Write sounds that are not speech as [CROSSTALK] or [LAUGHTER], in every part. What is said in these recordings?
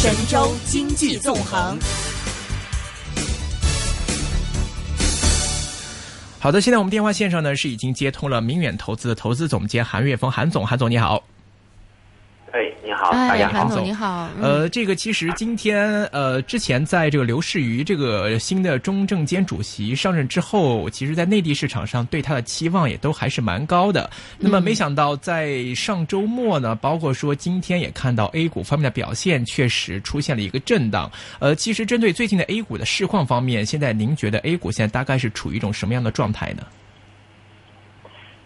神州经济纵横。好的，现在我们电话线上呢是已经接通了明远投资的投资总监韩月峰，韩总，韩总你好。哎，你好，哎大家好。韩总你好，嗯呃，这个其实今天呃，之前在这个刘士余这个新的中证监主席上任之后，其实，在内地市场上对他的期望也都还是蛮高的。那么，没想到在上周末呢，包括说今天也看到 A 股方面的表现确实出现了一个震荡。呃，其实针对最近的 A 股的市况方面，现在您觉得 A 股现在大概是处于一种什么样的状态呢？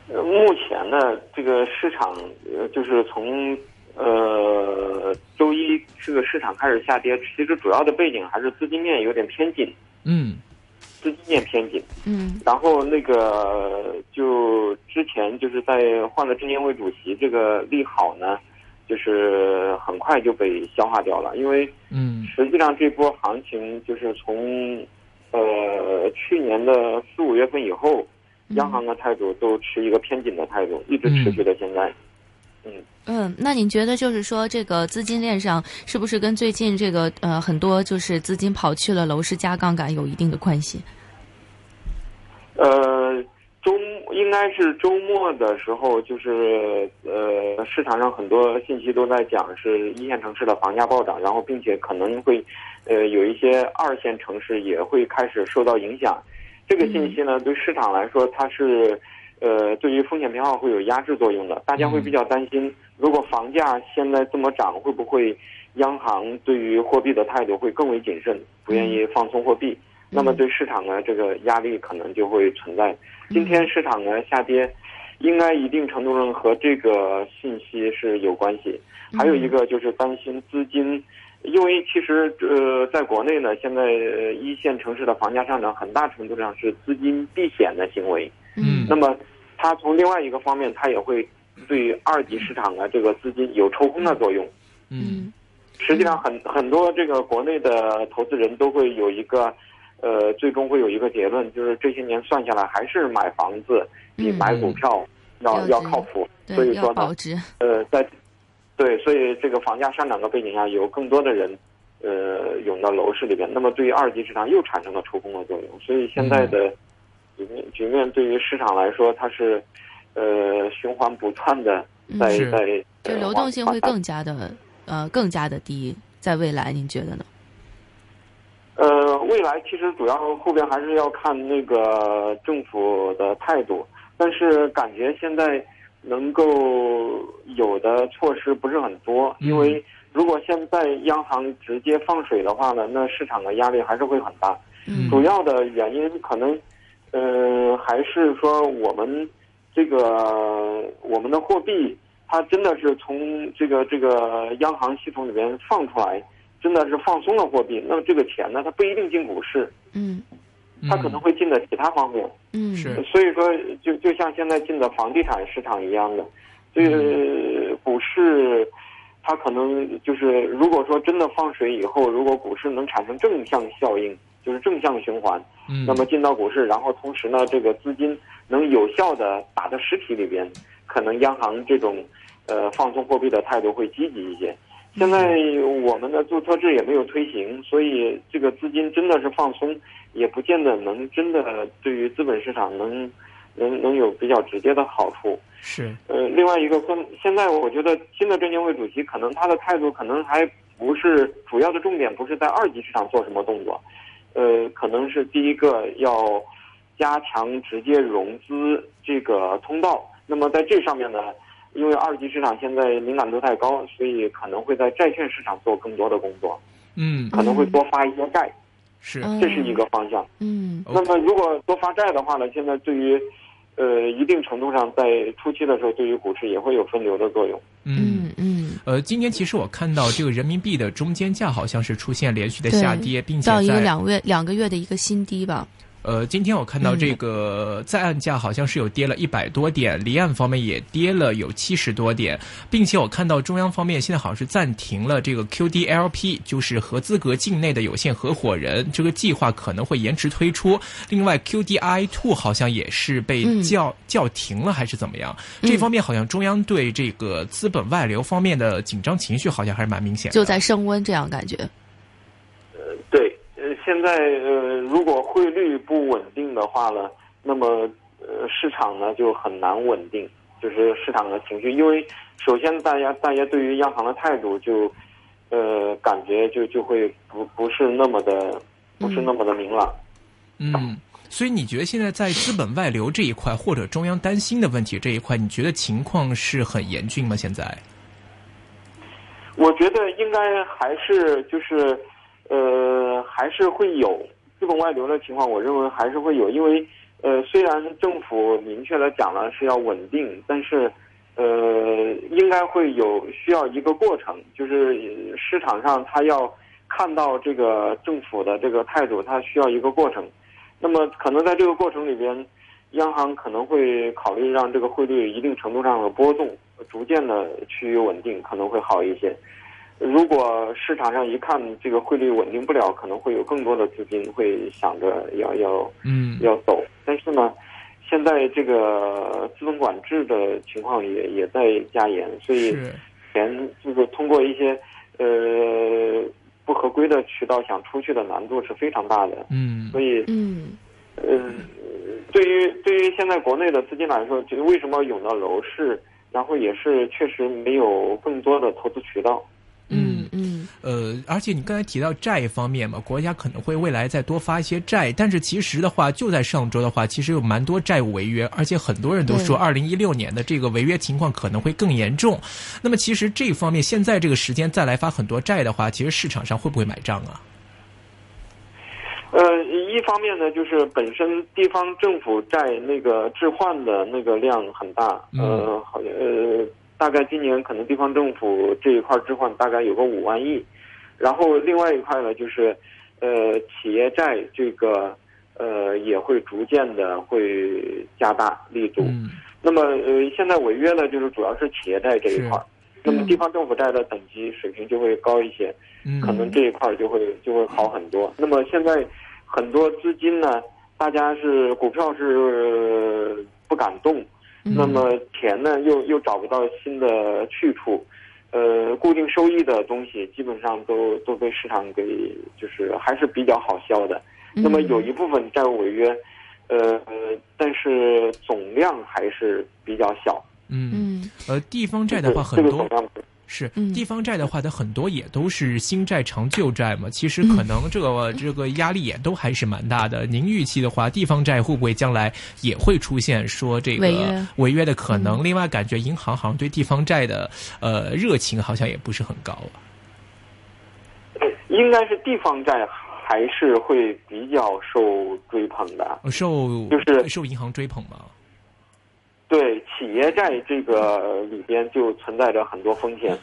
呃目前呢，这个市场呃，就是从呃周一这个市场开始下跌，其实主要的背景还是资金面有点偏紧，嗯。资金面偏紧。嗯。然后那个就之前就是在换了证监会主席这个利好呢，就是很快就被消化掉了，因为嗯。实际上这波行情就是从呃去年的四五月份以后，央行的态度都持一个偏紧的态度，一直持续到现在。嗯，嗯，那您觉得就是说这个资金链上是不是跟最近这个呃很多就是资金跑去了楼市加杠杆有一定的关系？呃，周应该是周末的时候，就是呃市场上很多信息都在讲是一线城市的房价暴涨，然后并且可能会呃有一些二线城市也会开始受到影响。这个信息呢，对市场来说，它是呃对于风险偏好会有压制作用的。大家会比较担心，如果房价现在这么涨，会不会央行对于货币的态度会更为谨慎，不愿意放松货币？那么对市场呢，这个压力可能就会存在。今天市场呢下跌，应该一定程度上和这个信息是有关系。还有一个就是担心资金，因为其实呃，在国内呢，现在呃一线城市的房价上涨，很大程度上是资金避险的行为。嗯那么它从另外一个方面，它也会对二级市场的这个资金有抽空的作用。嗯实际上很很多这个国内的投资人都会有一个，呃，最终会有一个结论，就是这些年算下来，还是买房子比嗯买股票要、要靠谱。所，以说呢保，值。呃，在对，所以这个房价上涨的背景下，有更多的人，呃，涌到楼市里边，那么对于二级市场又产生了抽空的作用。所以现在的局面局面对于市场来说，它是，呃，循环不断的在、是在，嗯就呃流动性会更加的呃更加的低，在未来您觉得呢？呃，未来其实主要后边还是要看那个政府的态度，但是感觉现在能够有的措施不是很多，嗯因为如果现在央行直接放水的话呢，那市场的压力还是会很大。嗯主要的原因可能，呃，还是说我们这个我们的货币，它真的是从这个这个央行系统里边放出来，真的是放松了货币，那么这个钱呢，它不一定进股市，嗯。它可能会进到其他方面。嗯。是。所以说，就就像现在进的房地产市场一样的，这个股市，它可能就是如果说真的放水以后，如果股市能产生正向效应，就是正向循环，嗯那么进到股市，然后同时呢，这个资金能有效的打到实体里边，可能央行这种呃放松货币的态度会积极一些。现在我们的注册制也没有推行，所以这个资金真的是放松，也不见得能真的对于资本市场能能能有比较直接的好处。是呃，另外一个跟现在我觉得新的证监会主席可能他的态度可能还不是主要的重点，不是在二级市场做什么动作，呃，可能是第一个要加强直接融资这个通道。那么在这上面呢，因为二级市场现在敏感度太高，所以可能会在债券市场做更多的工作，嗯可能会多发一些债，是嗯这是一个方向。嗯那么如果多发债的话呢，现在对于呃一定程度上在初期的时候，对于股市也会有分流的作用。嗯。嗯嗯，呃，今天其实我看到这个人民币的中间价好像是出现连续的下跌，并且到一个在两个月两个月的一个新低吧。呃，今天我看到这个在岸价好像是有跌了一百多点，离岸方面也跌了有七十多点，并且我看到中央方面现在好像是暂停了这个 QDLP，就是合资格境内的有限合伙人这个计划可能会延迟推出。另外 QDI Two 好像也是被叫叫停了，还是怎么样？这方面好像中央对这个资本外流方面的紧张情绪好像还是蛮明显的，就在升温，这样感觉。现在呃，如果汇率不稳定的话呢，那么呃，市场呢就很难稳定，就是市场的情绪，因为首先大家大家对于央行的态度就呃，感觉就就会不不是那么的不是那么的明朗。嗯，所以你觉得现在在资本外流这一块，或者中央担心的问题这一块，你觉得情况是很严峻吗？现在？我觉得应该还是就是。呃，还是会有资本外流的情况，我认为还是会有，因为呃，虽然政府明确的讲了是要稳定，但是呃，应该会有需要一个过程，就是市场上它要看到这个政府的这个态度，它需要一个过程。那么可能在这个过程里边，央行可能会考虑让这个汇率一定程度上的波动逐渐的趋于稳定，可能会好一些。如果市场上一看这个汇率稳定不了，可能会有更多的资金会想着要要嗯要走。但是呢，现在这个资本管制的情况也也在加严，所以钱就是通过一些呃不合规的渠道想出去的难度是非常大的。嗯，所以嗯嗯，对于对于现在国内的资金来说，就是为什么涌到楼市，然后也是确实没有更多的投资渠道。呃，而且你刚才提到债方面嘛，国家可能会未来再多发一些债，但是其实的话，就在上周的话，其实有蛮多债务违约，而且很多人都说，二零一六年的这个违约情况可能会更严重。那么，其实这方面现在这个时间再来发很多债的话，其实市场上会不会买账啊？呃，一方面呢，就是本身地方政府债那个置换的那个量很大，呃，好像呃。大概今年可能地方政府这一块置换大概有个五万亿，然后另外一块呢就是，呃，企业债这个呃也会逐渐的会加大力度。那么呃现在违约呢就是主要是企业债这一块，那么地方政府债的等级水平就会高一些，可能这一块就会就会好很多。那么现在很多资金呢，大家是股票是不敢动。那么钱呢，又又找不到新的去处，呃，固定收益的东西基本上都都被市场给就是还是比较好销的。那么有一部分债务违约，呃，但是总量还是比较小。嗯，呃，地方债的话很多。是地方债的话，它很多也都是新债偿旧债嘛。其实可能这个 [LAUGHS] 这个压力也都还是蛮大的。您预期的话，地方债会不会将来也会出现说这个违约的可能？另外，感觉银行好像对地方债的呃热情好像也不是很高啊。应该是地方债还是会比较受追捧的，受就是受银行追捧吗？对企业债这个里边就存在着很多风险，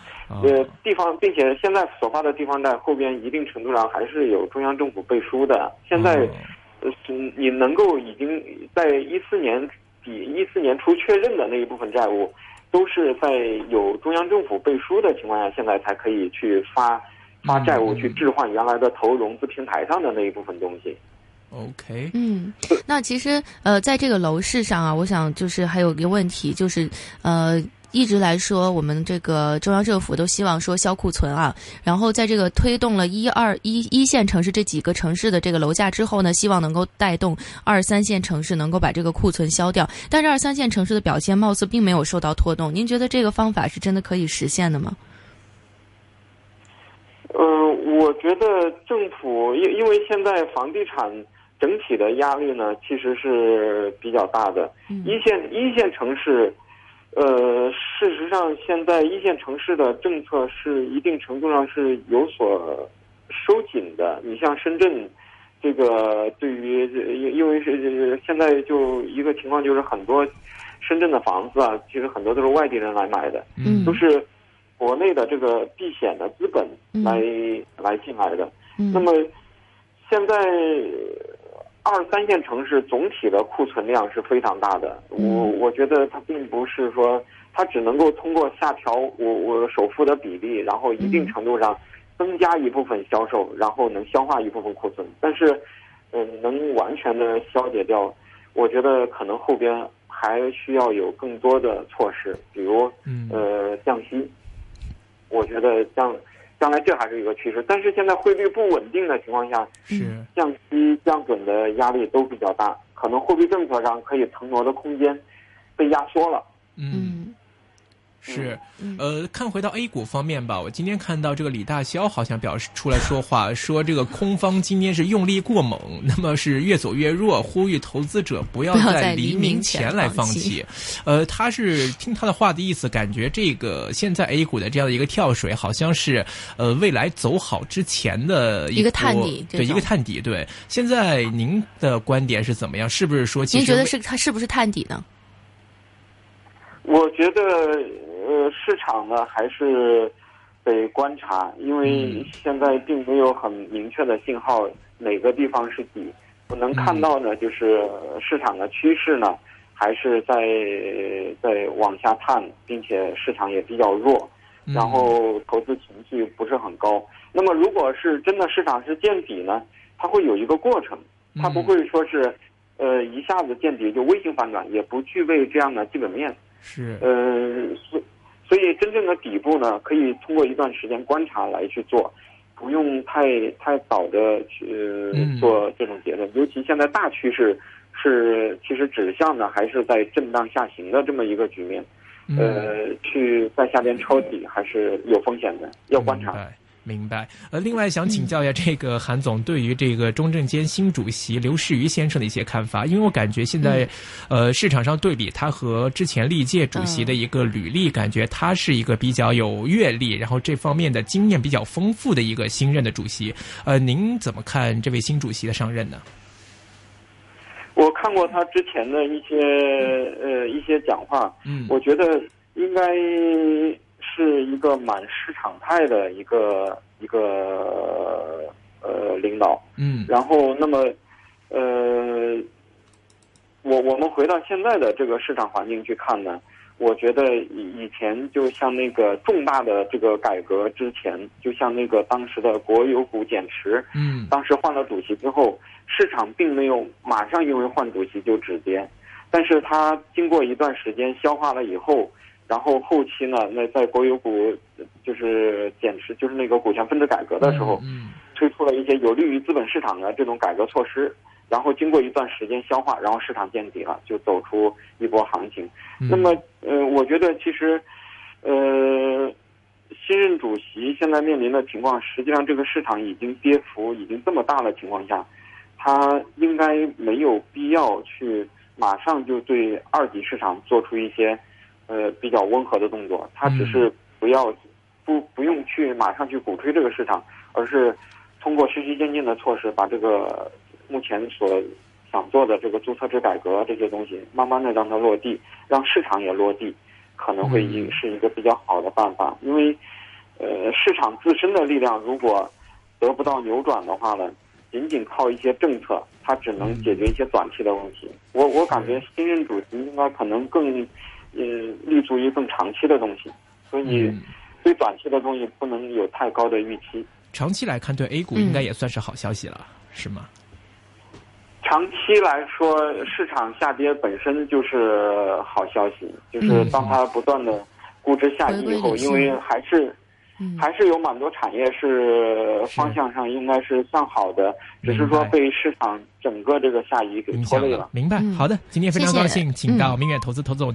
呃，地方，并且现在所发的地方债后边一定程度上还是有中央政府背书的。现在，呃，你能够已经在一四年底、一四年初确认的那一部分债务，都是在有中央政府背书的情况下，现在才可以去发发债务去置换原来的投融资平台上的那一部分东西。OK，嗯，那其实呃，在这个楼市上啊，我想就是还有一个问题，就是呃，一直来说，我们这个中央政府都希望说销库存啊，然后在这个推动了一二一一线城市这几个城市的这个楼价之后呢，希望能够带动二三线城市能够把这个库存消掉，但是二三线城市的表现貌似并没有受到拖动，您觉得这个方法是真的可以实现的吗？呃，我觉得政府因因为现在房地产。整体的压力呢，其实是比较大的。一线一线城市，呃，事实上现在一线城市的政策是一定程度上是有所收紧的。你像深圳，这个对于因因为是现在就一个情况，就是很多深圳的房子啊，其实很多都是外地人来买的，都是国内的这个避险的资本来来进来的。那么现在。二三线城市总体的库存量是非常大的。我我觉得它并不是说它只能够通过下调我我首付的比例，然后一定程度上增加一部分销售，然后能消化一部分库存。但是，嗯，能完全的消解掉，我觉得可能后边还需要有更多的措施，比如呃降息。我觉得降。将来这还是一个趋势，但是现在汇率不稳定的情况下，是降息降准的压力都比较大，可能货币政策上可以腾挪的空间被压缩了。嗯。是，呃，看回到 A 股方面吧，我今天看到这个李大霄好像表示出来说话，说这个空方今天是用力过猛，那么是越走越弱，呼吁投资者不要在黎明前来放弃。呃，他是听他的话的意思，感觉这个现在 A 股的这样的一个跳水，好像是呃未来走好之前的一个探底，对一个探底。对，现在您的观点是怎么样？是不是说，您觉得是他是不是探底呢？我觉得。呃，市场呢还是得观察，因为现在并没有很明确的信号哪个地方是底。我能看到呢，就是市场的趋势呢还是在在往下探，并且市场也比较弱，然后投资情绪不是很高。那么，如果是真的市场是见底呢，它会有一个过程，它不会说是呃一下子见底就微型反转，也不具备这样的基本面。是，呃，所所以真正的底部呢，可以通过一段时间观察来去做，不用太太早的去做这种结论。尤其现在大趋势是其实指向呢，还是在震荡下行的这么一个局面，呃，去在下边抄底还是有风险的，要观察。明白。呃，另外想请教一下这个韩总对于这个中证监新主席刘士余先生的一些看法，因为我感觉现在，呃，市场上对比他和之前历届主席的一个履历，感觉他是一个比较有阅历，然后这方面的经验比较丰富的一个新任的主席。呃，您怎么看这位新主席的上任呢？我看过他之前的一些呃一些讲话，嗯，我觉得应该。是一个蛮市场态的一个一个呃领导，嗯，然后那么呃，我我们回到现在的这个市场环境去看呢，我觉得以以前就像那个重大的这个改革之前，就像那个当时的国有股减持，嗯，当时换了主席之后，市场并没有马上因为换主席就止跌，但是它经过一段时间消化了以后。然后后期呢，那在国有股就是减持，就是那个股权分置改革的时候，推出了一些有利于资本市场的这种改革措施。然后经过一段时间消化，然后市场见底了，就走出一波行情。那么，呃，我觉得其实，呃，新任主席现在面临的情况，实际上这个市场已经跌幅已经这么大的情况下，他应该没有必要去马上就对二级市场做出一些。呃，比较温和的动作，他只是不要不不用去马上去鼓吹这个市场，而是通过循序渐进的措施，把这个目前所想做的这个注册制改革这些东西，慢慢的让它落地，让市场也落地，可能会一是一个比较好的办法。因为呃，市场自身的力量如果得不到扭转的话呢，仅仅靠一些政策，它只能解决一些短期的问题。我我感觉新任主席应该可能更。呃，立足于更长期的东西，所以对短期的东西不能有太高的预期。长期来看，对 A 股应该也算是好消息了，是吗？长期来说，市场下跌本身就是好消息，就是当它不断的估值下移以后，因为还是还是有蛮多产业是方向上应该是向好的，只是说被市场整个这个下移给拖累了。明白，好的，今天非常高兴，请到明远投资投资总。